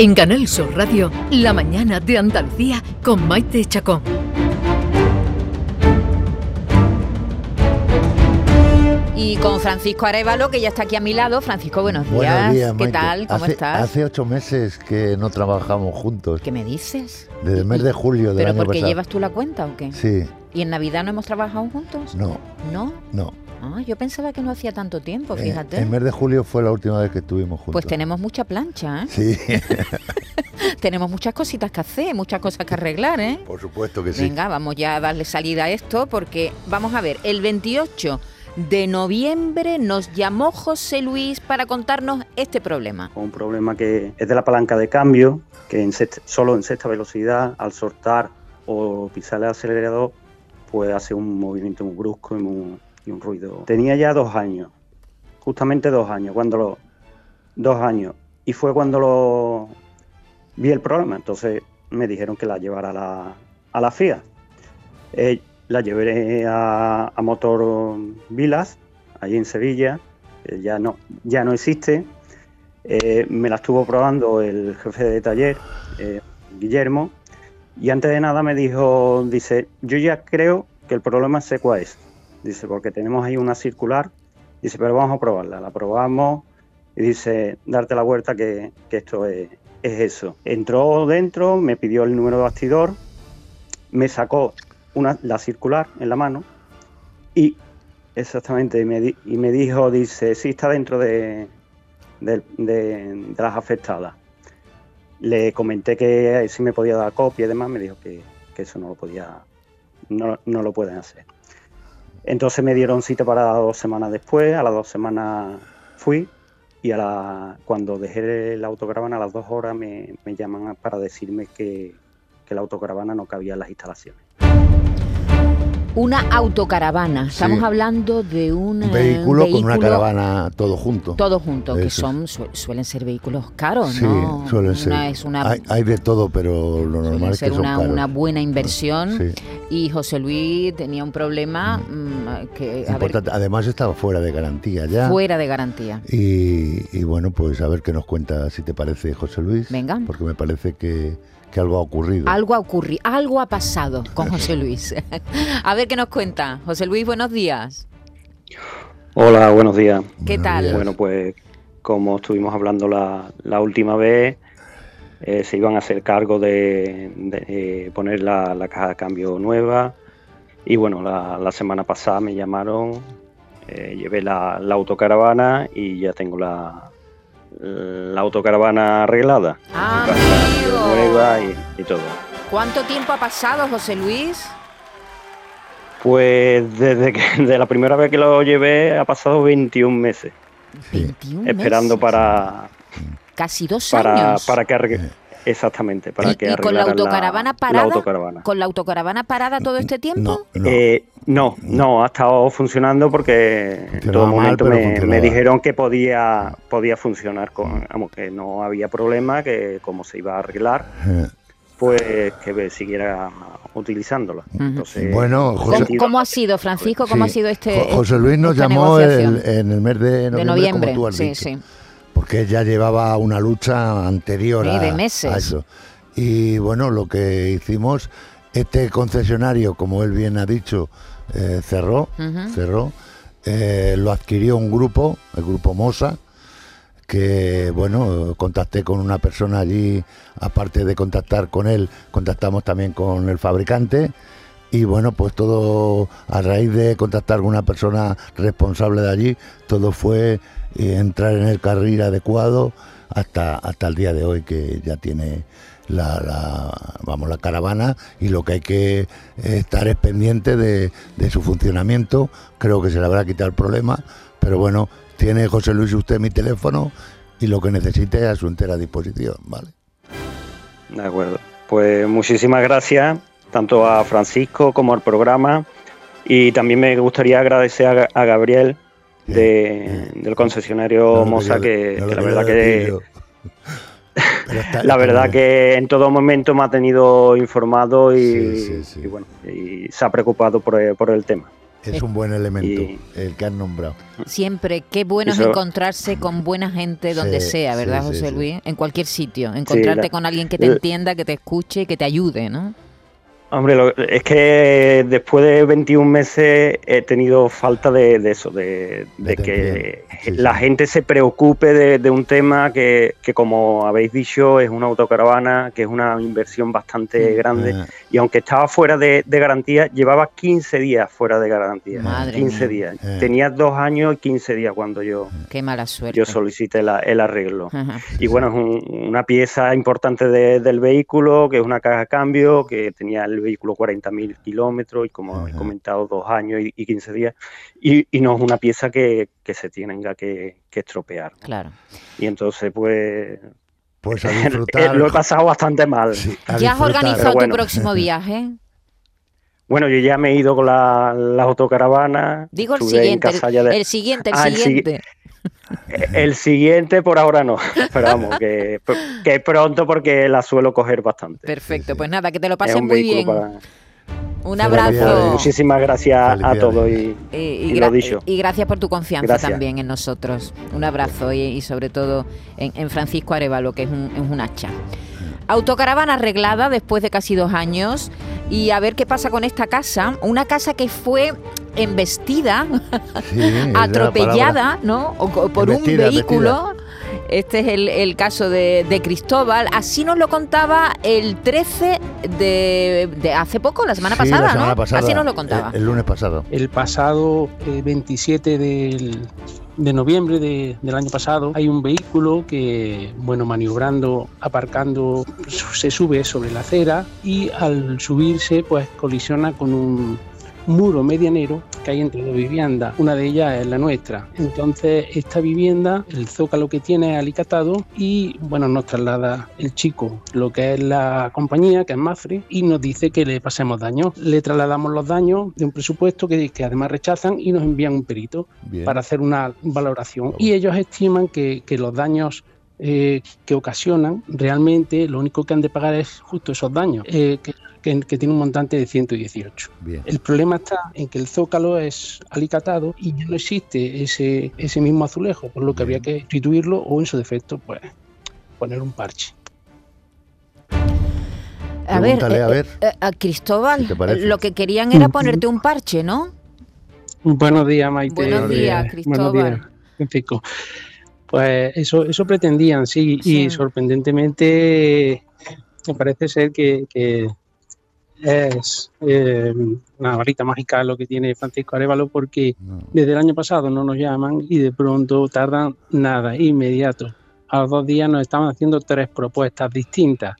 En Canal Sur Radio, La mañana de Andalucía con Maite Chacón. Y con Francisco Arevalo, que ya está aquí a mi lado. Francisco, buenos días. ¿Qué tal? ¿Cómo estás? Hace ocho meses que no trabajamos juntos. ¿Qué me dices? Desde el mes de julio del ¿Pero año porque pasado. llevas tú la cuenta o qué? Sí. ¿Y en Navidad no hemos trabajado juntos? No. ¿No? No. Ah, yo pensaba que no hacía tanto tiempo, Eh, fíjate. el mes de julio fue la última vez que estuvimos juntos. Pues tenemos mucha plancha, ¿eh? Sí, tenemos muchas cositas que hacer, muchas cosas que arreglar, ¿eh? por supuesto que sí. Venga, vamos ya a darle salida a esto porque, vamos a ver, el 28 de noviembre nos llamó José Luis para contarnos este problema. Un problema que es de la palanca de cambio, que en sexta- solo en sexta velocidad, al soltar o pisar el acelerador, pues hace un movimiento muy brusco y, muy- un ruido. Tenía ya dos años, justamente dos años, cuando lo, dos años, y fue cuando lo vi el problema. Entonces me dijeron que la llevara a la, a la FIA. Eh, la llevé a, Motor Vilas, allí en Sevilla, que ya no, ya no existe. Eh, me la estuvo probando el jefe de taller, eh, Guillermo, y antes de nada me dijo, dice, yo ya creo que el problema sé cuál es. Dice, porque tenemos ahí una circular, dice, pero vamos a probarla. La probamos y dice, darte la vuelta que, que esto es, es eso. Entró dentro, me pidió el número de bastidor, me sacó una, la circular en la mano y exactamente, y me, y me dijo, dice, sí está dentro de, de- de- de las afectadas. Le comenté que si me podía dar copia y demás, me dijo que, que eso no lo podía, no, no lo pueden hacer. Entonces me dieron cita para dos semanas después, a las dos semanas fui y a la, cuando dejé la autocaravana a las dos horas me, me llaman para decirme que, que la autocaravana no cabía en las instalaciones. Una autocaravana, estamos Sí. hablando de un, Un eh, vehículo, con una caravana todo junto. Todo junto, que son su- suelen ser vehículos caros, Sí, ¿no? suelen ser. Una es una, hay, hay de todo, pero lo normal es que son una, caros. una buena inversión. Sí. Y José Luis tenía un problema mm, que, a ver, Importante. Además estaba fuera de garantía ya. fuera de garantía. Y, y bueno, pues a ver qué nos cuenta, si te parece, José Luis. Venga. Porque me parece que, que algo ha ocurrido. Algo ha ocurrido, algo ha pasado con José Luis. a ver qué nos cuenta. José Luis, buenos días. Hola, buenos días. ¿Qué Buenos tal? días. Bueno, pues como estuvimos hablando la, la última vez, eh, se iban a hacer cargo de, de, eh, poner la, la caja de cambio nueva. Y bueno, la, la semana pasada me llamaron, eh, llevé la, la autocaravana y ya tengo la, la autocaravana arreglada. Ah, nueva y, y todo. ¿Cuánto tiempo ha pasado, José Luis? Pues desde que de la primera vez que lo llevé ha pasado 21 meses, Sí. 21 esperando meses. para, Casi dos para, años. para que arregle- exactamente para ¿Y- que y con la autocaravana la parada? autocaravana. ¿Con la autocaravana parada todo este tiempo? No, no. Eh, no, no, ha estado funcionando porque en todo mal, momento pero me, me dijeron que podía podía funcionar, con, vamos, que no había problema, que como se iba a arreglar, Eh, pues que siguiera utilizándola. Ujú. Entonces, Bueno, José- ¿Cómo, cómo ha sido, Francisco? ¿Cómo sí. ha sido este Jo- José Luis nos llamó el- en el mes de noviembre, de noviembre? como tú has sí, dicho. sí. Porque ya llevaba una lucha anterior Sí, a, de meses. a eso. Y bueno, lo que hicimos, este concesionario, como él bien ha dicho, eh, cerró, cerró, eh, lo adquirió un grupo, el grupo Mosa, que bueno, contacté con una persona allí, aparte de contactar con él, contactamos también con el fabricante. Y bueno, pues todo a raíz de contactar con una persona responsable de allí, todo fue eh, entrar en el carril adecuado hasta, hasta el día de hoy que ya tiene la, vamos, la caravana y lo que hay que estar es pendiente de, de su funcionamiento. Creo que se le habrá quitado el problema, pero bueno, tiene José Luis usted mi teléfono y lo que necesite a su entera disposición, ¿vale? De acuerdo. Pues muchísimas gracias tanto a Francisco como al programa y también me gustaría agradecer a Gabriel de- del concesionario No Mosa que, no que lo la verdad que está- la verdad que en todo momento me ha tenido informado y, Sí, sí, sí. y bueno y se ha preocupado por, el- por el tema. Es un buen elemento Y- el que han nombrado. Siempre, qué bueno es encontrarse con buena gente donde Sí, sea, ¿verdad, José sí. Luis? En cualquier sitio. Encontrarte la- con alguien que te entienda, que te escuche, que te ayude, ¿no? Hombre, lo- es que después de 21 meses he tenido falta de, de eso, de, de que sí, la sí. gente se preocupe de, de un tema que, que, como habéis dicho, es una autocaravana, que es una inversión bastante Mm. grande. Ah, Y aunque estaba fuera de, de garantía, llevaba 15 días fuera de garantía. Madre 15 mía. días. Eh. Tenía dos años y 15 días cuando yo, Qué mala suerte. yo solicité la- el arreglo. Ajá. Y bueno, es un- una pieza importante de- del vehículo, que es una caja de cambio, que tenía el vehículo 40.000 kilómetros y como he comentado, dos años y, y 15 días. Y, y no es una pieza que, que se tenga que, que estropear. Claro. Y entonces, pues, Pues a disfrutar. lo he pasado bastante mal. sí, ¿Ya has organizado bueno. tu próximo viaje? Bueno, yo ya me he ido con la, las autocaravanas. Digo el en siguiente, el, de- el siguiente, el Ah, el siguiente. El siguiente por ahora no, pero vamos, que, que pronto porque la suelo coger bastante. Perfecto, pues nada, que te lo un muy bien. para- Un abrazo. Muchísimas gracias a todos y, Eh, y y, lo gra- dicho. y gracias por tu confianza Gracias. también en nosotros. Un abrazo y, y sobre todo en, en Francisco Arevalo, que es un, es un hacha. Autocaravana arreglada después de casi dos años y a ver qué pasa con esta casa. Una casa que fue embestida, Sí, atropellada, ¿no? O por un Embestida, vehículo. Este es el, el caso de, de Cristóbal. Así nos lo contaba el 13 de, de hace poco, la semana Sí, pasada, la semana ¿no? pasada, Así nos lo contaba. El, el lunes pasado. El pasado eh, 27 del- de noviembre de- del año pasado hay un vehículo que, bueno, maniobrando, aparcando, se sube sobre la acera y al subirse pues colisiona con un muro medianero que hay entre dos viviendas. Una de ellas es la nuestra. Entonces esta vivienda, el zócalo que tiene es alicatado y bueno, nos traslada el chico lo que es la compañía, que es Mafre, y nos dice que le pasemos daños. Le trasladamos los daños de un presupuesto que, que además rechazan y nos envían un perito Bien. para hacer una valoración. Y ellos estiman que, que los daños eh, que ocasionan, realmente lo único que han de pagar es justo esos daños, eh, que, que- que tiene un montante de 118. Bien. El problema está en que el zócalo es alicatado y ya no existe ese, ese mismo azulejo, por lo que habría que sustituirlo o en su defecto, pues poner un parche. A ver, eh, a ver. eh, a Cristóbal, lo que querían era ponerte un parche, ¿no? Buenos días, Maite. Buenos días, Cristóbal. Buenos días. Pues eso, eso pretendían, sí, Sí. y sorprendentemente me parece ser que, que es eh, una varita mágica lo que tiene Francisco Arevalo porque No. desde el año pasado no nos llaman y de pronto tardan nada, inmediato. A los dos días nos estaban haciendo tres propuestas distintas.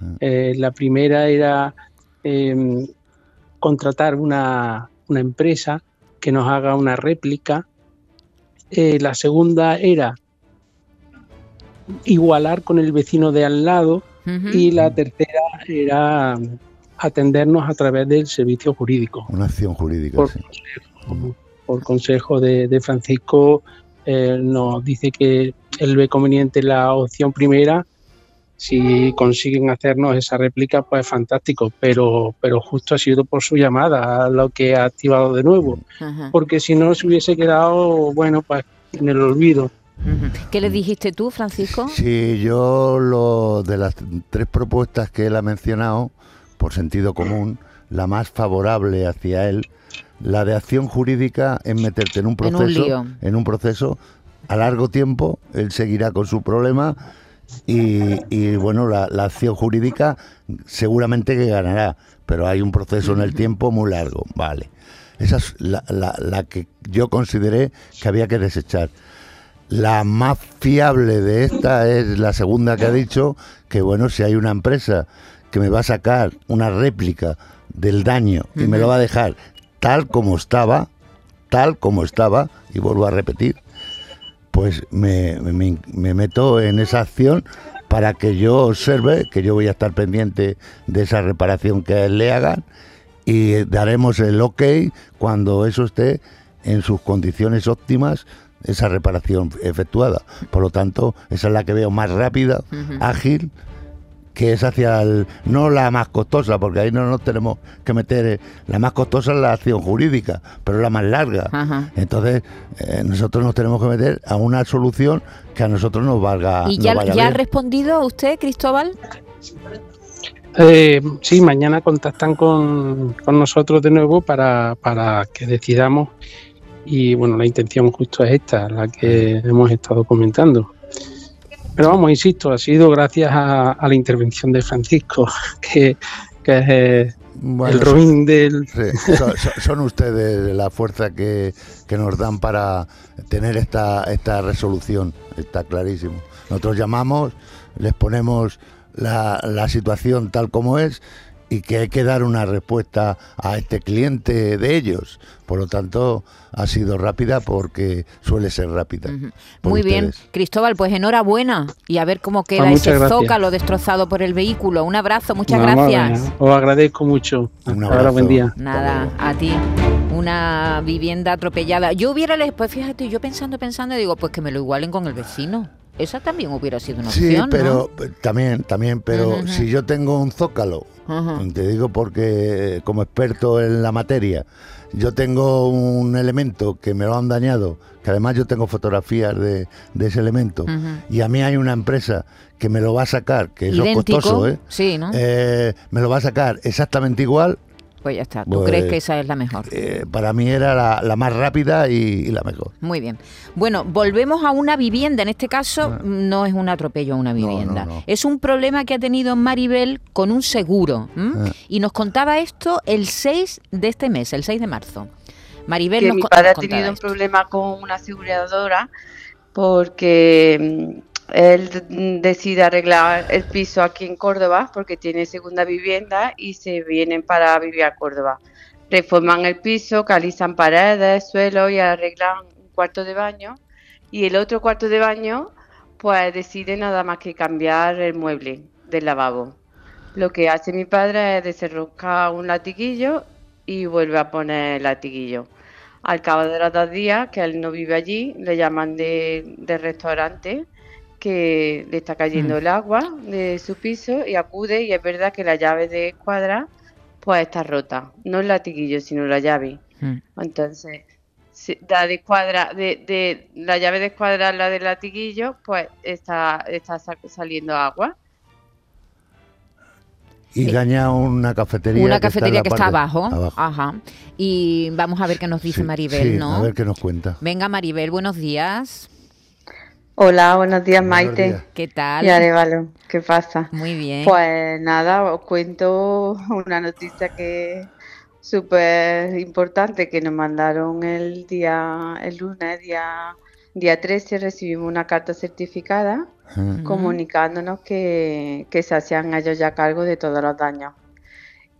Mm. Eh, la primera era eh, contratar una, una empresa que nos haga una réplica. Eh, la segunda era igualar con el vecino de al lado y la tercera era atendernos a través del servicio jurídico. Una acción jurídica, Por sí. consejo, por consejo de, de Francisco, eh, nos dice que él ve conveniente la opción primera. Si consiguen hacernos esa réplica, pues fantástico, pero, pero justo ha sido por su llamada lo que ha activado de nuevo, Ajá, porque si no se hubiese quedado, bueno, pues en el olvido. ¿Qué le dijiste tú, Francisco? Sí, yo lo de las tres propuestas que él ha mencionado, por sentido común, la más favorable hacia él, la de acción jurídica es meterte en un En un proceso, en un proceso a largo tiempo, él seguirá con su problema y, y, bueno, la, la acción jurídica seguramente que ganará, pero hay un proceso en el tiempo muy largo, vale. Esa es la, la- la que yo consideré que había que desechar. La más fiable de esta es la segunda que ha dicho, que bueno, si hay una empresa que me va a sacar una réplica del daño y me lo va a dejar tal como estaba, tal como estaba, y vuelvo a repetir, pues me, me- me meto en esa acción para que yo observe, que yo voy a estar pendiente de esa reparación que a él le hagan y daremos el ok cuando eso esté en sus condiciones óptimas, esa reparación efectuada. Por lo tanto, esa es la que veo más rápida, ágil, que es hacia el, no la más costosa, porque ahí no nos tenemos que meter, eh, la más costosa es la acción jurídica, pero es la más larga. Ajá. Entonces, eh, nosotros nos tenemos que meter a una solución que a nosotros nos valga. ¿Y ya, ya ha respondido usted, Cristóbal? Eh, sí, mañana contactan con, con nosotros de nuevo para, para que decidamos y bueno, la intención justo es esta, la que hemos estado comentando. Pero vamos, insisto, ha sido gracias a, a la intervención de Francisco, que, que es eh, Bueno, el Robin del... Sí, son, son- son ustedes la fuerza que, que nos dan para tener esta, esta resolución, está clarísimo. Nosotros llamamos, les ponemos la, la situación tal como es y que hay que dar una respuesta a este cliente de ellos. Por lo tanto, ha sido rápida porque suele ser rápida. Muy bien. Cristóbal, pues enhorabuena y a ver cómo queda muchas ese gracias. zócalo destrozado por el vehículo. Un abrazo, muchas gracias. Os agradezco mucho. Un Hasta ahora, abrazo. buen día. Nada, a ti. Una vivienda atropellada. Yo hubiera, pues fíjate, yo pensando, pensando, digo, pues que me lo igualen con el vecino. Esa también hubiera sido una Sí, opción, pero eh, también, también, pero si yo tengo un zócalo Te digo porque eh, como experto en la materia, yo tengo un elemento que me lo han dañado, que además yo tengo fotografías de, de ese elemento, y a mí hay una empresa que me lo va a sacar, que eso es costoso, ¿eh? Sí, ¿no? Eh, me lo va a sacar exactamente igual. Pues ya está. ¿Tú pues, crees que esa es la mejor? eh, para mí era la, la más rápida y, y la mejor. Muy bien. Bueno, volvemos a una vivienda. En este caso, Ah. no es un atropello a una No, no, vivienda. no. Es un problema que ha tenido Maribel con un seguro. Ah. Y nos contaba esto el 6 de este mes, el 6 de marzo. Maribel que nos mi padre nos ha contaba tenido un esto. problema con una aseguradora porque mm, él decide arreglar el piso aquí en Córdoba porque tiene segunda vivienda y se vienen para vivir a Córdoba. Reforman el piso, calizan paredes, suelo y arreglan un cuarto de baño y el otro cuarto de baño pues decide nada más que cambiar el mueble del lavabo. Lo que hace mi padre es desenroscar un latiguillo y vuelve a poner el latiguillo. Al cabo de los dos días, que él no vive allí, le llaman de, del restaurante que le está cayendo Mm. el agua de su piso y acude y es verdad que la llave de escuadra pues está rota. No el latiguillo, sino la llave. Mm. Entonces, si- la de escuadra, de, de la llave de escuadra, la del latiguillo, pues está, está sa- saliendo agua. Y Sí. daña una cafetería. Una que está en cafetería la que está abajo. Ajá. Y vamos a ver qué nos dice Sí, Maribel, sí, ¿no? A ver qué nos cuenta. Venga, Maribel, buenos días. Hola, buenos días, Buenos Maite. días. ¿Qué tal? Y Arevalo, ¿qué pasa? Muy bien. Pues nada, os cuento una noticia que súper importante que nos mandaron el día, el lunes, día, día 13, recibimos una carta certificada comunicándonos que, que se hacían ellos ya cargo de todos los daños.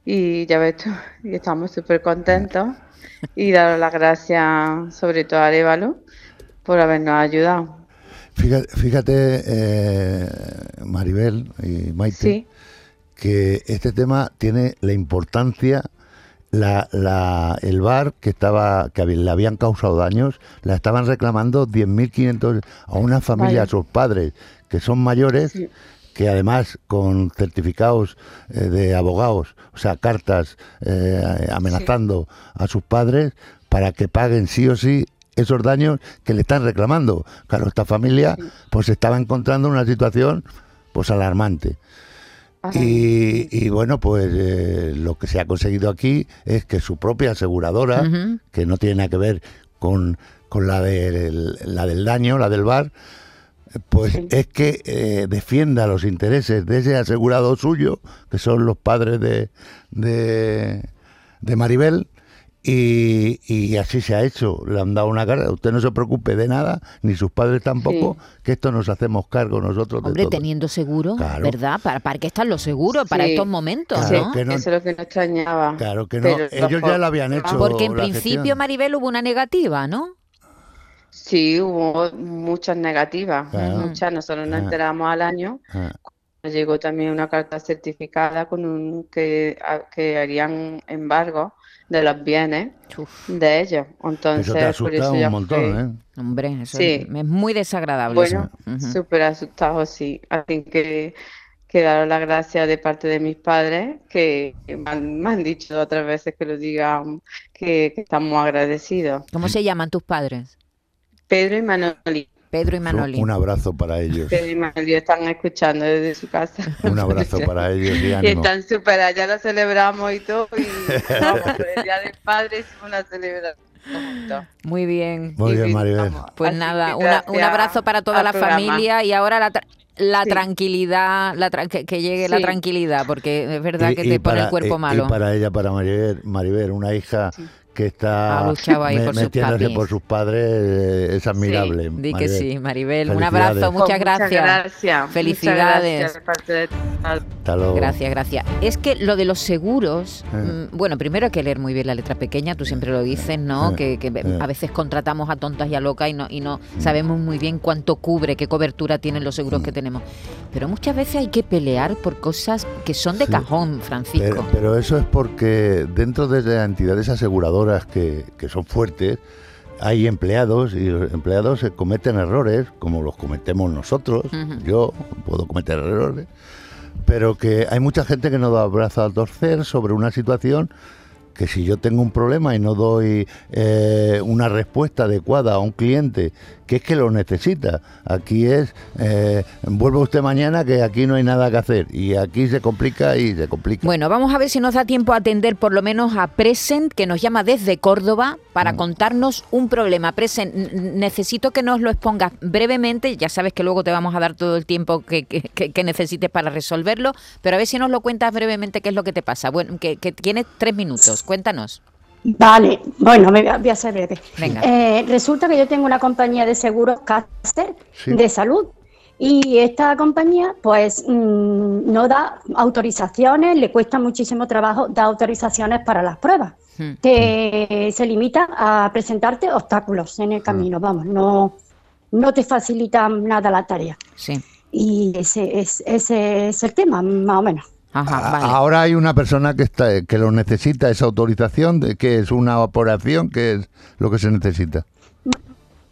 Y ya ves tú, y estamos súper contentos y daros las gracias sobre todo a Arevalo por habernos ayudado. Fíjate, fíjate, eh, Maribel y Maite, Sí, que este tema tiene la importancia, la, la- el bar que estaba que le habían causado daños, la estaban reclamando 10.500 a una familia, a sus padres, que son mayores, Sí. que además con certificados eh, de abogados, o sea, cartas eh, amenazando a sus padres para que paguen sí o sí esos daños que le están reclamando. Claro, esta familia pues estaba encontrando una situación pues alarmante. Y, y bueno, pues eh, lo que se ha conseguido aquí es que su propia aseguradora, que no tiene nada que ver con, con la, del, la del daño, la del bar, pues Sí. es que eh, defienda los intereses de ese asegurado suyo, que son los padres de, de, de Maribel, y, y así se ha hecho. Le han dado una cara. Usted no se preocupe de nada, ni sus padres tampoco, que esto nos hacemos cargo nosotros Hombre, de todo. teniendo seguro, Claro. ¿verdad? ¿Para, ¿Para qué están los seguros? Para estos momentos, Claro, ¿no? que no- Eso es lo que nos extrañaba. Claro que no. Pero Ellos ya lo habían hecho. Porque en principio, gestión. Maribel, hubo una negativa, ¿no? Sí, hubo muchas negativas, Claro. muchas. Nosotros nos Ah. enteramos al año. Ah, Nos llegó también una carta certificada con un que, que harían embargo de los bienes Uf, de ellos. Entonces, eso te por eso asustado ya un montón, ¿eh? hombre, eso Sí. es, es muy desagradable. Bueno, súper asustados, sí. Así que, que dar las gracias de parte de mis padres, que me han, me han dicho otras veces que lo digan, que, que estamos agradecidos. ¿Cómo se llaman tus padres? Pedro y Manoli. Pedro y Manoli. Un abrazo para ellos. Pedro y Manoli están escuchando desde su casa. Un abrazo para ellos y Y están súper, allá lo celebramos y todo. Y vamos, el Día del Padre hicimos una celebración. Muy bien. Muy bien, Maribel. Pues Así nada, una- un abrazo para toda la programa. familia y ahora la, tra- la Sí. tranquilidad, la tra- que, que llegue la tranquilidad, porque es verdad Y- que y te pone el cuerpo y- malo. Y para ella, para Maribel, Maribel una hija que está Ha luchado ahí por sus metiéndose papis. por sus padres, eh, es admirable. Di que sí, Maribel. Un Felicidades. abrazo, muchas gracias. gracias. Felicidades. Muchas gracias. Hasta luego. Gracias, gracias. Es que lo de los seguros, Eh. mm, bueno, primero hay que leer muy bien la letra pequeña, tú siempre lo dices, ¿no? Eh, Que, que eh. a veces contratamos a tontas y a locas y no, y no sabemos muy bien cuánto cubre, qué cobertura tienen los seguros Mm. que tenemos. Pero muchas veces hay que pelear por cosas que son de Sí. cajón, Francisco. Pero, pero eso es porque dentro de las entidades aseguradoras que, que son fuertes, hay empleados y los empleados se cometen errores, como los cometemos nosotros. Yo puedo cometer errores, pero que hay mucha gente que no da brazo a torcer sobre una situación que si yo tengo un problema y no doy eh, una respuesta adecuada a un cliente que es que lo necesita, aquí es, eh, vuelva usted mañana que aquí no hay nada que hacer y aquí se complica y se complica. Bueno, vamos a ver si nos da tiempo a atender por lo menos a Present, que nos llama desde Córdoba Mm. para contarnos un problema. Present, necesito que nos lo expongas brevemente, ya sabes que luego te vamos a dar todo el tiempo que, que- que- que necesites para resolverlo, pero a ver si nos lo cuentas brevemente qué es lo que te pasa. Bueno, que, que tienes tres minutos, cuéntanos. Vale, bueno, me voy a- ser breve. Venga. Eh, resulta que yo tengo una compañía de seguros Caster Sí. de salud y esta compañía pues mm, no da autorizaciones, le cuesta muchísimo trabajo dar autorizaciones para las pruebas. Hmm. Te, se limita a presentarte obstáculos en el camino, vamos, no, no te facilita nada la tarea. Sí. Y ese es, ese es el tema, más o menos. Ajá, A- vale. Ahora hay una persona que está que lo necesita esa autorización, de que es una operación, que es lo que se necesita.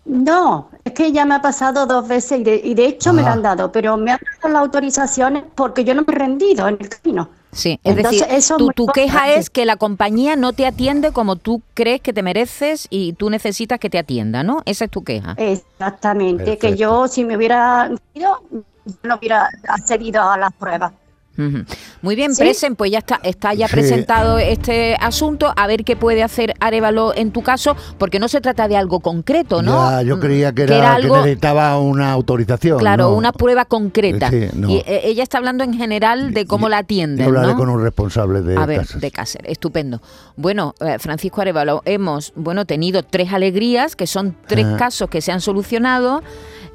No, es que ya me ha pasado dos veces y de, y de hecho me lo Ah. han dado, pero me han dado las autorizaciones porque yo no me he rendido en el camino. Sí, es Entonces, decir, eso tu, tu queja es que la compañía no te atiende como tú crees que te mereces y tú necesitas que te atienda, ¿no? Esa es tu queja. Exactamente, que yo si me hubiera ido, no hubiera accedido a las pruebas. Muy bien, ¿Sí? Presen, pues ya está, está ya Sí. presentado este asunto, a ver qué puede hacer Arevalo en tu caso, porque no se trata de algo concreto, ¿no? Ya, yo Mm, creía que era, que algo, necesitaba una autorización. claro, ¿no? una prueba concreta. Sí, no. Y eh, ella está hablando en general de cómo Yo- la Yo atienden, hablaré ¿no? con un responsable de a ver, casas. de Cáceres, estupendo. Bueno, eh, Francisco Arevalo, hemos bueno tenido tres alegrías, que son tres Ah. casos que se han solucionado.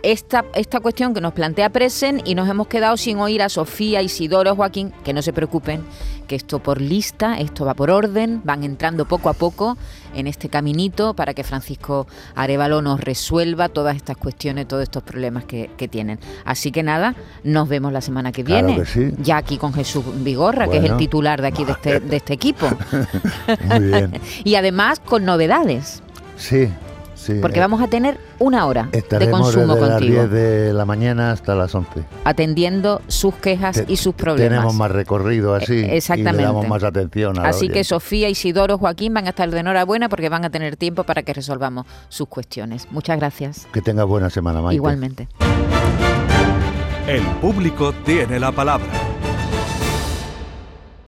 Esta, esta cuestión que nos plantea Presen y nos hemos quedado sin oír a Sofía, Isidoro, Joaquín, que no se preocupen, que esto por lista, esto va por orden, van entrando poco a poco en este caminito para que Francisco Arevalo nos resuelva todas estas cuestiones, todos estos problemas que, que tienen. Así que nada, nos vemos la semana que Claro viene, que sí. ya aquí con Jesús Vigorra, que es el titular de aquí de este, de este equipo. Muy bien. Y además con novedades, Sí, sí. porque eh, vamos a tener una hora de Estaremos consumo desde contigo, las 10 de la mañana hasta las 11. atendiendo sus quejas Te- y sus problemas. Tenemos más recorrido así. Eh, exactamente. Y le damos más atención a Así que. Sofía, Isidoro, Joaquín van a estar de enhorabuena porque van a tener tiempo para que resolvamos sus cuestiones. Muchas gracias. Que tenga buena semana, Maite. Igualmente. El público tiene la palabra.